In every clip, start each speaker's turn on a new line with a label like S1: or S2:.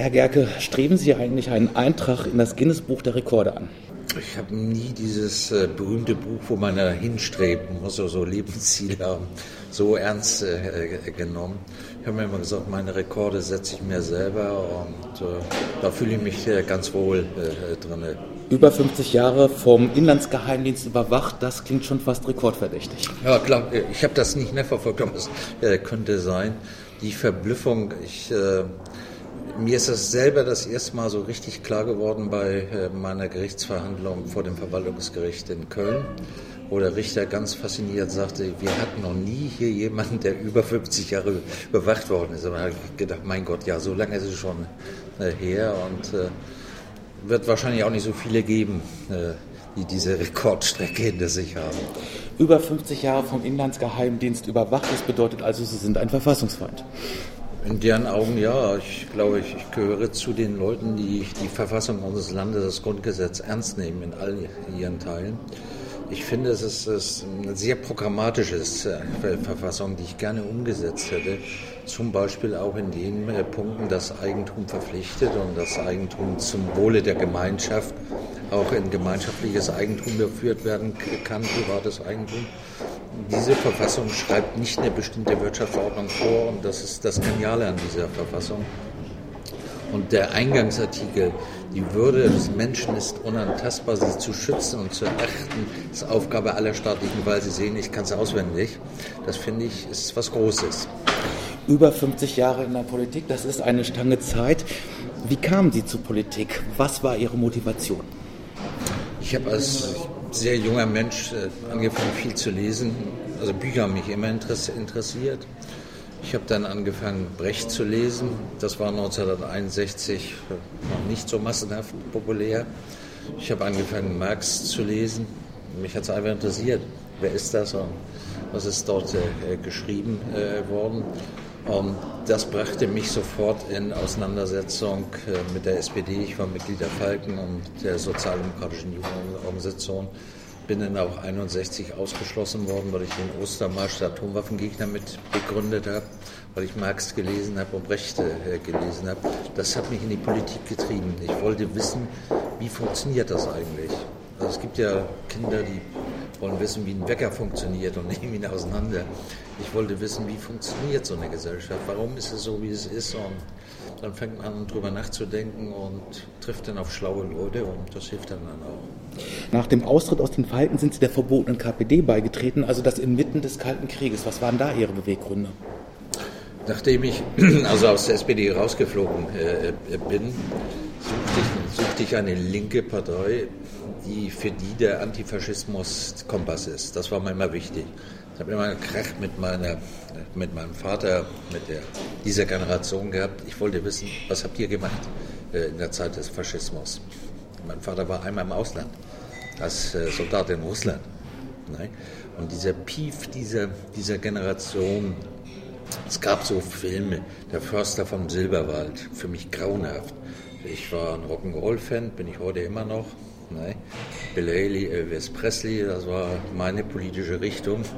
S1: Herr Gerke, streben Sie eigentlich einen Eintrag in das Guinness-Buch der Rekorde an?
S2: Ich habe nie dieses äh, berühmte Buch, wo man da hinstreben muss, so Lebensziele haben, so ernst äh, genommen. Ich habe mir immer gesagt, meine Rekorde setze ich mir selber und äh, da fühle ich mich äh, ganz wohl äh, drin.
S1: Über 50 Jahre vom Inlandsgeheimdienst überwacht, das klingt schon fast rekordverdächtig.
S2: Ja, klar, ich habe das nicht mehr verfolgt, aber es äh, könnte sein. Die Verblüffung, ich mir ist das selber das erste Mal so richtig klar geworden bei äh, meiner Gerichtsverhandlung vor dem Verwaltungsgericht in Köln, wo der Richter ganz fasziniert sagte, wir hatten noch nie hier jemanden, der über 50 Jahre überwacht worden ist. Da habe ich gedacht, mein Gott, ja, so lange ist es schon äh, her und äh, wird wahrscheinlich auch nicht so viele geben, die diese Rekordstrecke hinter sich haben.
S1: Über 50 Jahre vom Inlandsgeheimdienst überwacht, das bedeutet also, Sie sind ein Verfassungsfeind.
S2: In deren Augen ja. Ich glaube, ich, ich, gehöre zu den Leuten, die die Verfassung unseres Landes, das Grundgesetz ernst nehmen in all ihren Teilen. Ich finde, es ist, ist eine sehr programmatische äh, Verfassung, die ich gerne umgesetzt hätte. Zum Beispiel auch in den äh, Punkten, das Eigentum verpflichtet und das Eigentum zum Wohle der Gemeinschaft auch in gemeinschaftliches Eigentum geführt werden kann, privates Eigentum diese Verfassung schreibt nicht eine bestimmte Wirtschaftsordnung vor und das ist das Geniale an dieser Verfassung. Und der Eingangsartikel, die Würde des Menschen ist unantastbar, sie zu schützen und zu achten, ist Aufgabe aller staatlichen weil Sie sehen, ich kann es auswendig. Das finde ich, ist was Großes.
S1: Über 50 Jahre in der Politik, das ist eine Stange Zeit. Wie kamen Sie zur Politik? Was war Ihre Motivation?
S2: Ich habe als sehr junger Mensch äh, angefangen, viel zu lesen. Also Bücher haben mich immer interessiert. Ich habe dann angefangen, Brecht zu lesen. Das war 1961 noch nicht so massenhaft populär. Ich habe angefangen, Marx zu lesen. Mich hat es einfach interessiert. Wer ist das und was ist dort äh, geschrieben äh, worden? Und das brachte mich sofort in Auseinandersetzung äh, mit der SPD. Ich war Mitglied der Falken und der Sozialdemokratischen Jugendorganisation. Bin dann auch 61 ausgeschlossen worden, weil ich den Ostermarsch der Atomwaffengegner mit begründet habe, weil ich Marx gelesen habe und Brecht äh, gelesen habe. Das hat mich in die Politik getrieben. Ich wollte wissen, wie funktioniert das eigentlich? Also es gibt ja Kinder, die wollen wissen, wie ein Wecker funktioniert und nehmen ihn auseinander. Ich wollte wissen, wie funktioniert so eine Gesellschaft, warum ist es so, wie es ist und dann fängt man an, darüber nachzudenken und trifft dann auf schlaue Leute und das hilft dann, dann auch.
S1: Nach dem Austritt aus den Falken sind Sie der verbotenen KPD beigetreten, also das inmitten des Kalten Krieges. Was waren da Ihre Beweggründe?
S2: Nachdem ich also aus der SPD rausgeflogen äh, bin, suchte ich, suchte ich eine linke Partei, die für die der Antifaschismus Kompass ist. Das war mir immer wichtig. Ich habe immer einen Krach mit, meiner, mit meinem Vater, mit der, dieser Generation gehabt. Ich wollte wissen, was habt ihr gemacht äh, in der Zeit des Faschismus? Mein Vater war einmal im Ausland als äh, Soldat in Russland. Ne? Und dieser Pief dieser, dieser Generation, es gab so Filme, der Förster vom Silberwald, für mich grauenhaft. Ich war ein Rock'n'Roll-Fan, bin ich heute immer noch. Ne? Bill Haley, Elvis Presley, das war meine politische Richtung.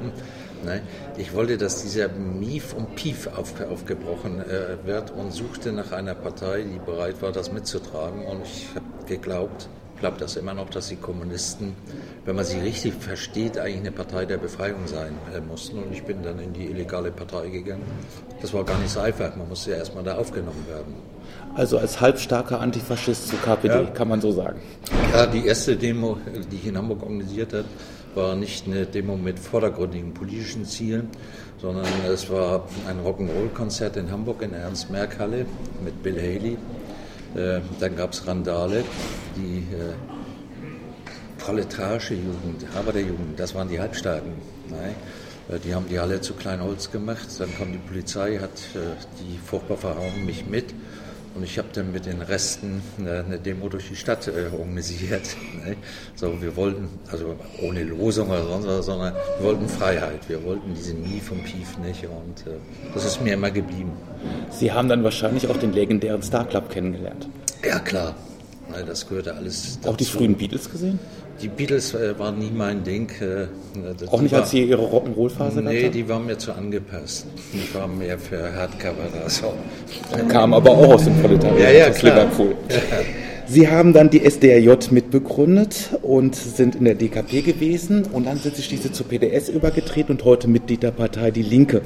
S2: Ne? Ich wollte, dass dieser Mief und Pief auf, aufgebrochen äh, wird und suchte nach einer Partei, die bereit war, das mitzutragen. Und ich habe geglaubt, glaube das immer noch, dass die Kommunisten, wenn man sie richtig versteht, eigentlich eine Partei der Befreiung sein äh, mussten. Und ich bin dann in die illegale Partei gegangen. Das war gar nicht so einfach. Man musste ja erstmal da aufgenommen werden.
S1: Also als halbstarker Antifaschist zur KPD, ja. kann man so sagen.
S2: Ja, die erste Demo, die ich in Hamburg organisiert habe, war nicht eine Demo mit vordergründigen politischen Zielen, sondern es war ein Rock'n'Roll-Konzert in Hamburg in der Ernst-Merck-Halle mit Bill Haley. Äh, dann gab es Randale, die äh, proletarische Jugend, Arbeiterjugend, das waren die Halbstarken. Nein? Äh, die haben die Halle zu Kleinholz gemacht, dann kam die Polizei, hat die furchtbar verhauen mich mit und ich habe dann mit den Resten eine Demo durch die Stadt äh, organisiert. Ne? So, wir wollten, also ohne Losung oder sonst was, sondern wir wollten Freiheit. Wir wollten diese Mief und Pief nicht und äh, das ist mir immer geblieben.
S1: Sie haben dann wahrscheinlich auch den legendären Star Club kennengelernt.
S2: Ja, klar. Das gehörte alles
S1: dazu. Auch die frühen Beatles gesehen?
S2: Die Beatles äh, waren nie mein Ding. Äh,
S1: auch nicht, war, als sie ihre Rock'n'Roll-Phase
S2: hatten? Nee, die waren mir zu angepasst. Die waren mehr für Hardcover da. So.
S1: Kam aber auch aus dem Proletariat,
S2: ja, ja, aus klar. Liverpool. Ja.
S1: Sie haben dann die SDRJ mitbegründet und sind in der DKP gewesen und dann sind Sie schließlich zur PDS übergetreten und heute Mitglied der Partei Die Linke.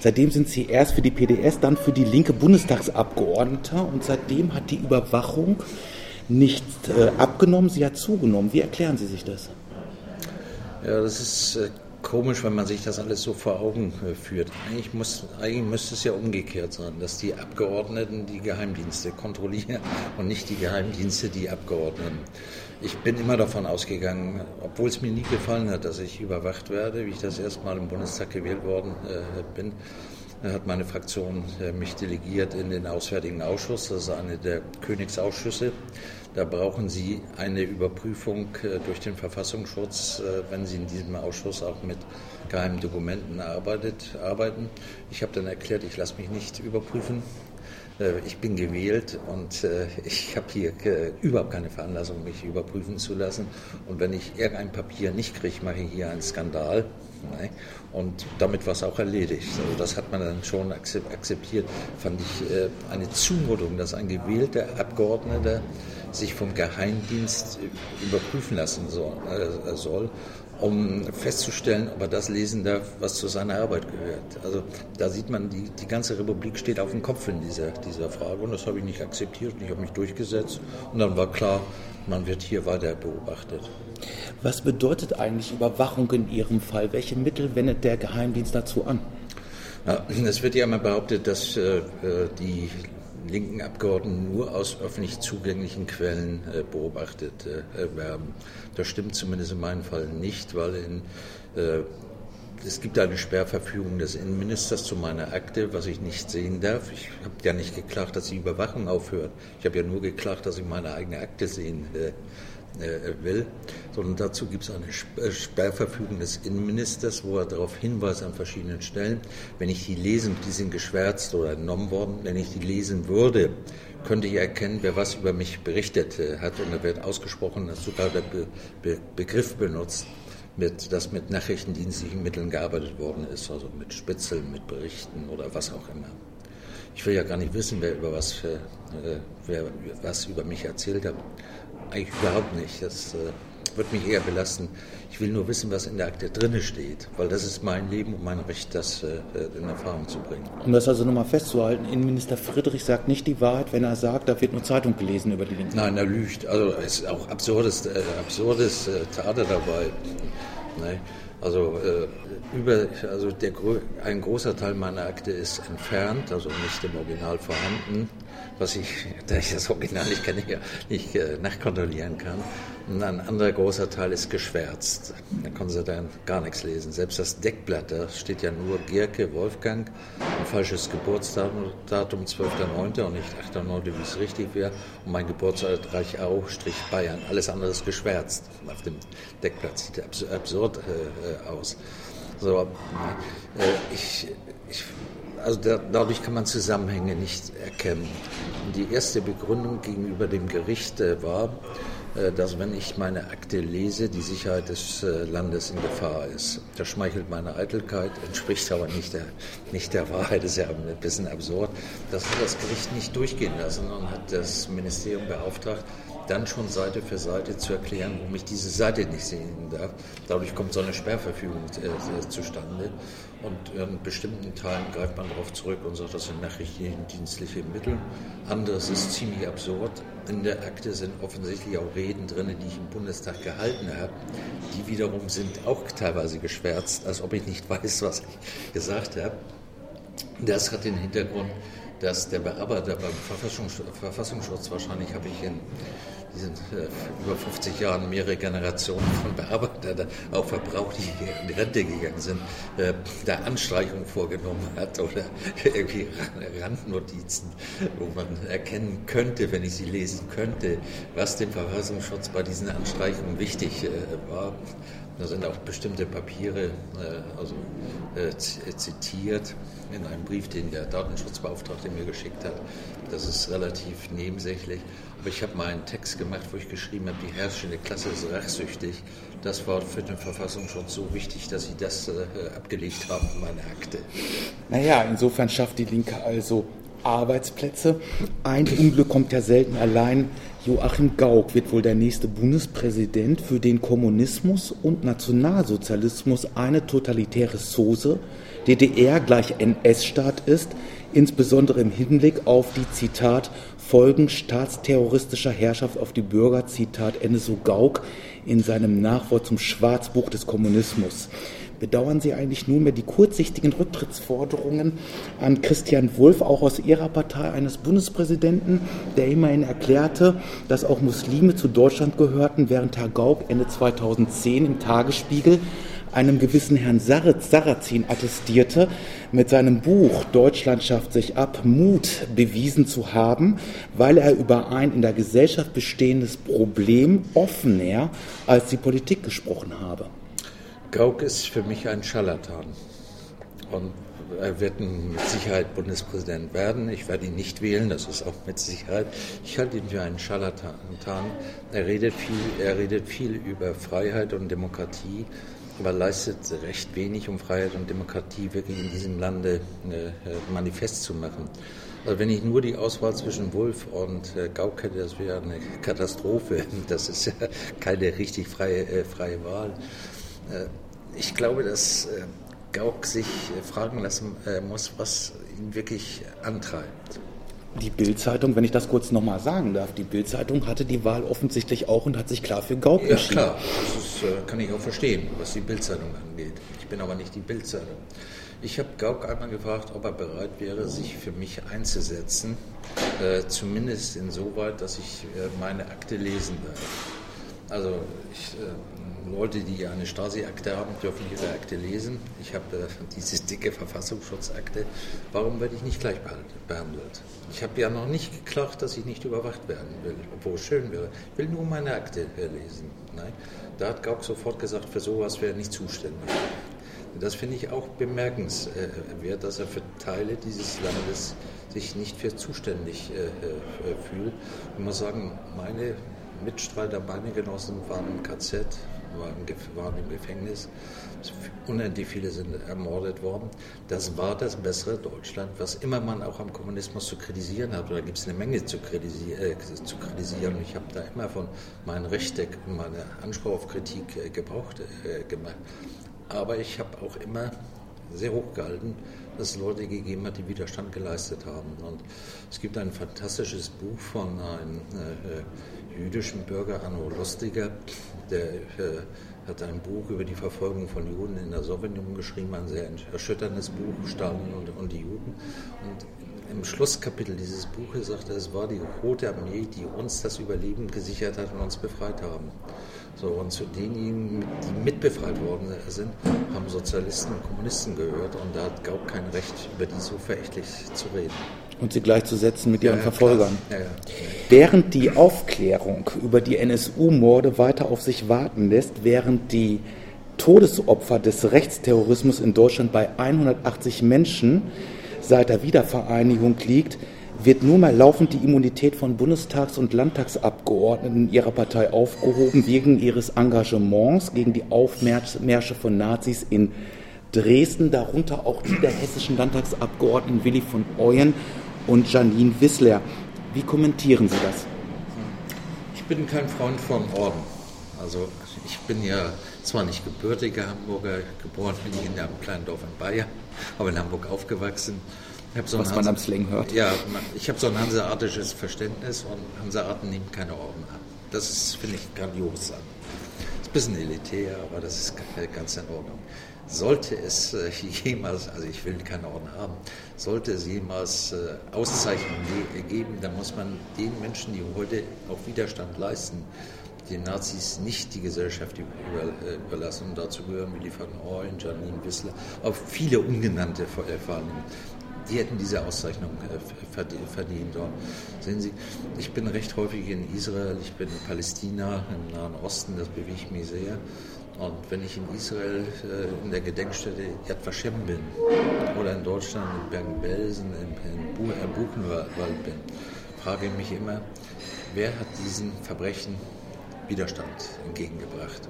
S1: Seitdem sind Sie erst für die PDS, dann für die Linke Bundestagsabgeordneter und seitdem hat die Überwachung nicht äh, abgenommen, sie hat zugenommen. Wie erklären Sie sich das?
S2: Ja, das ist äh, komisch, wenn man sich das alles so vor Augen äh, führt. Eigentlich, muss, eigentlich müsste es ja umgekehrt sein, dass die Abgeordneten die Geheimdienste kontrollieren und nicht die Geheimdienste die Abgeordneten. Ich bin immer davon ausgegangen, obwohl es mir nie gefallen hat, dass ich überwacht werde, wie ich das erste Mal im Bundestag gewählt worden äh, bin, hat meine Fraktion äh, mich delegiert in den Auswärtigen Ausschuss. Das ist eine der Königsausschüsse. Da brauchen Sie eine Überprüfung äh, durch den Verfassungsschutz, äh, wenn Sie in diesem Ausschuss auch mit geheimen Dokumenten arbeitet, arbeiten. Ich habe dann erklärt, ich lasse mich nicht überprüfen. Äh, ich bin gewählt und ich habe hier überhaupt keine Veranlassung, mich überprüfen zu lassen. Und wenn ich irgendein Papier nicht kriege, mache ich hier einen Skandal. Und damit war es auch erledigt. Also das hat man dann schon akzeptiert. Fand ich eine Zumutung, dass ein gewählter Abgeordneter sich vom Geheimdienst überprüfen lassen äh, soll, um festzustellen, ob er das lesen darf, was zu seiner Arbeit gehört. Also da sieht man, die, die ganze Republik steht auf dem Kopf in dieser, dieser Frage und das habe ich nicht akzeptiert und ich habe mich durchgesetzt und dann war klar, man wird hier weiter beobachtet.
S1: Was bedeutet eigentlich Überwachung in Ihrem Fall? Welche Mittel wendet der Geheimdienst dazu an?
S2: Ja, es wird ja immer behauptet, dass äh, die linken Abgeordneten nur aus öffentlich zugänglichen Quellen äh, beobachtet äh, werden. Das stimmt zumindest in meinem Fall nicht, weil in, äh, es gibt eine Sperrverfügung des Innenministers zu meiner Akte, was ich nicht sehen darf. Ich habe ja nicht geklagt, dass die Überwachung aufhört. Ich habe ja nur geklagt, dass ich meine eigene Akte sehen äh, äh, will, sondern dazu gibt es eine äh, Sperrverfügung des Innenministers, wo er darauf hinweist an verschiedenen Stellen, wenn ich die lesen, die sind geschwärzt oder entnommen worden, wenn ich die lesen würde, könnte ich erkennen, wer was über mich berichtet äh, hat. Und da wird ausgesprochen, dass sogar der Be Be Begriff benutzt, mit, dass mit nachrichtendienstlichen Mitteln gearbeitet worden ist, also mit Spitzeln, mit Berichten oder was auch immer. Ich will ja gar nicht wissen, wer über was, äh, wer was über mich erzählt hat. Eigentlich überhaupt nicht. Das äh, wird mich eher belasten. Ich will nur wissen, was in der Akte drinne steht, weil das ist mein Leben und mein Recht, das äh, in Erfahrung zu bringen.
S1: Um das also nochmal festzuhalten, Innenminister Friedrich sagt nicht die Wahrheit, wenn er sagt, da wird nur Zeitung gelesen über die Linken.
S2: Nein, er lügt. Also es ist auch absurdes, äh, absurdes äh, Theater dabei. Nee. Also, äh, über, also der, ein großer Teil meiner Akte ist entfernt, also nicht im Original vorhanden was ich, da ich das Original nicht kenne, nicht äh, nachkontrollieren kann. Und ein anderer großer Teil ist geschwärzt. Da können Sie dann gar nichts lesen. Selbst das Deckblatt, da steht ja nur Gerke Wolfgang, ein falsches Geburtsdatum, 12.09. und nicht 8.09., wie es richtig wäre. Und mein Geburtsort Reichau, Strich Bayern. Alles andere ist geschwärzt auf dem Deckblatt. Sieht absurd äh, aus. So, äh, ich, ich also da, dadurch kann man Zusammenhänge nicht erkennen. Und die erste Begründung gegenüber dem Gericht war, äh, dass wenn ich meine Akte lese, die Sicherheit des äh, Landes in Gefahr ist. Das schmeichelt meine Eitelkeit, entspricht aber nicht der, nicht der Wahrheit, das ist ja ein bisschen absurd. Das hat das Gericht nicht durchgehen lassen und hat das Ministerium beauftragt, dann schon Seite für Seite zu erklären, warum ich diese Seite nicht sehen darf. Dadurch kommt so eine Sperrverfügung äh, zustande. Und in bestimmten Teilen greift man darauf zurück und sagt, das sind nachrichtendienstliche Mittel. Anderes ist ziemlich absurd. In der Akte sind offensichtlich auch Reden drin, die ich im Bundestag gehalten habe. Die wiederum sind auch teilweise geschwärzt, als ob ich nicht weiß, was ich gesagt habe. Das hat den Hintergrund, dass der Bearbeiter beim Verfassungsschutz, wahrscheinlich habe ich in die sind äh, über 50 Jahren mehrere Generationen von Bearbeitern, auch verbraucht, die in Rente gegangen sind, äh, da Anstreichungen vorgenommen hat oder irgendwie Randnotizen, wo man erkennen könnte, wenn ich sie lesen könnte, was dem Verfassungsschutz bei diesen Anstreichungen wichtig äh, war. Da sind auch bestimmte Papiere äh, also, äh, zitiert in einem Brief, den der Datenschutzbeauftragte mir geschickt hat. Das ist relativ nebensächlich. Aber ich habe mal einen Text gemacht, wo ich geschrieben habe, die herrschende Klasse ist rachsüchtig. Das war für den Verfassungsschutz so wichtig, dass sie das äh, abgelegt haben in meine Akte.
S1: Naja, insofern schafft die Linke also Arbeitsplätze. Ein Unglück kommt ja selten allein. Joachim Gauck wird wohl der nächste Bundespräsident, für den Kommunismus und Nationalsozialismus eine totalitäre Soße, DDR gleich NS-Staat ist, insbesondere im Hinblick auf die Zitat Folgen staatsterroristischer Herrschaft auf die Bürger, Zitat Enneso Gauck in seinem Nachwort zum Schwarzbuch des Kommunismus. Bedauern Sie eigentlich nunmehr die kurzsichtigen Rücktrittsforderungen an Christian Wulff, auch aus Ihrer Partei, eines Bundespräsidenten, der immerhin erklärte, dass auch Muslime zu Deutschland gehörten, während Herr Gauck Ende 2010 im Tagesspiegel einem gewissen Herrn Sarrazin attestierte, mit seinem Buch Deutschland schafft sich ab Mut bewiesen zu haben, weil er über ein in der Gesellschaft bestehendes Problem offener als die Politik gesprochen habe.
S2: Gauck ist für mich ein Scharlatan. Und er wird mit Sicherheit Bundespräsident werden. Ich werde ihn nicht wählen, das ist auch mit Sicherheit. Ich halte ihn für einen Scharlatan. Er redet viel, er redet viel über Freiheit und Demokratie, aber leistet recht wenig, um Freiheit und Demokratie wirklich in diesem Lande äh, manifest zu machen. Also wenn ich nur die Auswahl zwischen Wolf und äh, Gauck hätte, das wäre eine Katastrophe. Das ist ja keine richtig freie, äh, freie Wahl. Äh, ich glaube, dass äh, Gauck sich äh, fragen lassen muss, was ihn wirklich antreibt.
S1: Die Bildzeitung, wenn ich das kurz nochmal sagen darf, die Bildzeitung hatte die Wahl offensichtlich auch und hat sich klar für Gauck
S2: ja, entschieden. Ja klar, das kann ich auch verstehen, was die Bildzeitung angeht. Ich bin aber nicht die Bildzeitung. Ich habe Gauck einmal gefragt, ob er bereit wäre, sich für mich einzusetzen, äh, zumindest insoweit, dass ich äh, meine Akte lesen darf. Also ich, äh, Leute, die eine Stasi-Akte haben, dürfen ihre Akte lesen. Ich habe äh, diese dicke Verfassungsschutzakte. Warum werde ich nicht gleich behandelt? Ich habe ja noch nicht geklagt, dass ich nicht überwacht werden will, obwohl es schön wäre. Ich will nur meine Akte lesen. Nein? Da hat Gauck sofort gesagt, für sowas wäre er nicht zuständig. Das finde ich auch bemerkenswert, dass er für Teile dieses Landes sich nicht für zuständig äh, äh, fühlt. Ich muss sagen, meine Mitstreiter, meine Genossen waren im KZ, waren im Gefängnis. Unendlich viele sind ermordet worden. Das war das bessere Deutschland, was immer man auch am Kommunismus zu kritisieren hat. Da gibt es eine Menge zu, kritisieren. Äh, zu kritisieren. Ich habe da immer von meinem Rechteck und meiner Anspruch auf Kritik äh, gebraucht äh, gemacht. Aber ich habe auch immer sehr hoch gehalten, dass es Leute gegeben hat, die Widerstand geleistet haben. Und es gibt ein fantastisches Buch von einem äh, jüdischen Bürger, Arno Lustiger, der äh, hat ein Buch über die Verfolgung von Juden in der Sowjetunion geschrieben, ein sehr erschütterndes Buch, Stalin und, und die Juden. Und im Schlusskapitel dieses Buches sagt er, es war die Rote Armee, die uns das Überleben gesichert hat und uns befreit haben. So, und zu denjenigen, die mitbefreit worden sind, haben Sozialisten und Kommunisten gehört und da hat Gauck kein Recht, über die so verächtlich zu reden.
S1: Und sie gleichzusetzen mit ihren ja, Verfolgern. Ja, während die Aufklärung über die NSU-Morde weiter auf sich warten lässt, während die Todesopfer des Rechtsterrorismus in Deutschland bei 180 Menschen seit der Wiedervereinigung liegt, wird nur mal laufend die Immunität von Bundestags- und Landtagsabgeordneten ihrer Partei aufgehoben wegen ihres Engagements gegen die Aufmärsche von Nazis in Dresden, darunter auch die der hessischen Landtagsabgeordneten Willi von Ooyen und Janine Wissler. Wie kommentieren Sie das?
S2: Ich bin kein Freund von Orden. Also ich bin ja zwar nicht gebürtiger Hamburger, geboren bin ich in einem kleinen Dorf in Bayern, aber in Hamburg aufgewachsen
S1: so was man am Slang hört.
S2: Ja, ich habe so ein hanseatisches Verständnis und Hanseaten nehmen keine Orden ab. Das finde ich grandios an. Ist ein bisschen elitär, aber das ist ganz in Ordnung. Sollte es äh, jemals, also ich will keine Orden haben, sollte es jemals äh, Auszeichnungen geben, dann muss man den Menschen, die heute auch Widerstand leisten, den Nazis nicht die Gesellschaft äh, überlassen. Und dazu gehören Willy van Ooyen, Janine Wissler, auch viele ungenannte vor die hätten diese Auszeichnung äh, verdient. Und sehen Sie, ich bin recht häufig in Israel, ich bin in Palästina, im Nahen Osten, das bewegt mich sehr. Und wenn ich in Israel äh, in der Gedenkstätte Yad Vashem bin oder in Deutschland in Bergen-Belsen, in, in Buchenwald bin, frage ich mich immer, wer hat diesen Verbrechen Widerstand entgegengebracht?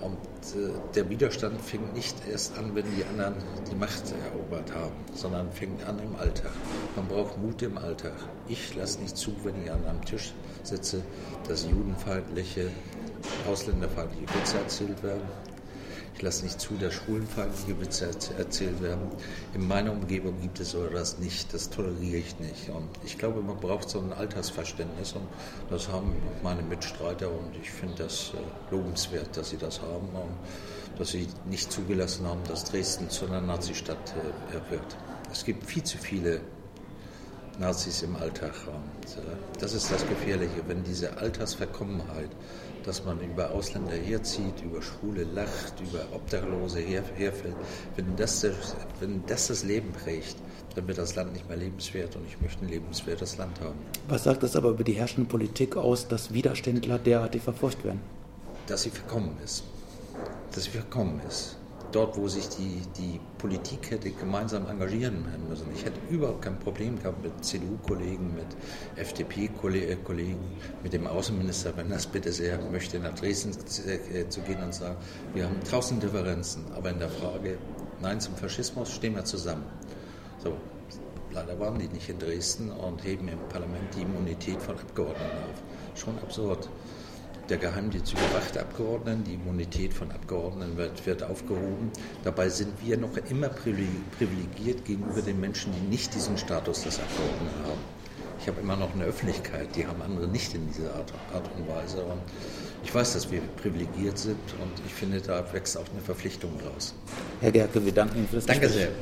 S2: Und äh, der Widerstand fängt nicht erst an, wenn die anderen die Macht erobert haben, sondern fängt an im Alltag. Man braucht Mut im Alltag. Ich lasse nicht zu, wenn ich an einem Tisch sitze, dass judenfeindliche, ausländerfeindliche Witze erzählt werden. Ich lasse nicht zu, dass schwulenfeindliche Witze erzählt werden. In meiner Umgebung gibt es so etwas nicht. Das toleriere ich nicht. Und ich glaube, man braucht so ein Alltagsverständnis. Und das haben meine Mitstreiter. Und ich finde das äh, lobenswert, dass sie das haben. Und dass sie nicht zugelassen haben, dass Dresden zu einer Nazistadt äh, wird. Es gibt viel zu viele Nazis im Alltag. Und äh, das ist das Gefährliche, wenn diese Altersverkommenheit, dass man über Ausländer herzieht, über Schwule lacht, über Obdachlose her, herfällt, wenn das, wenn das das Leben prägt, dann wird das Land nicht mehr lebenswert und ich möchte ein lebenswertes Land haben.
S1: Was sagt das aber über die herrschende Politik aus, dass Widerständler derartig verfolgt werden?
S2: Dass sie verkommen ist. Dass sie verkommen ist dort, wo sich die, die Politik hätte gemeinsam engagieren müssen. Ich hätte überhaupt kein Problem gehabt mit CDU-Kollegen, mit FDP-Kollegen, mit dem Außenminister, wenn das bitte sehr möchte, nach Dresden zu gehen und sagen, wir haben tausend Differenzen, aber in der Frage Nein zum Faschismus stehen wir zusammen. So, leider waren die nicht in Dresden und heben im Parlament die Immunität von Abgeordneten auf. Schon absurd der Geheimdienst überwacht Abgeordneten, die Immunität von Abgeordneten wird, wird, aufgehoben. Dabei sind wir noch immer privilegiert gegenüber den Menschen, die nicht diesen Status des Abgeordneten haben. Ich habe immer noch eine Öffentlichkeit, die haben andere nicht in dieser Art, Art und Weise. Und ich weiß, dass wir privilegiert sind und ich finde, da wächst auch eine Verpflichtung raus.
S1: Herr Gerke, wir danken Ihnen für das
S2: Danke
S1: Gespräch.
S2: sehr.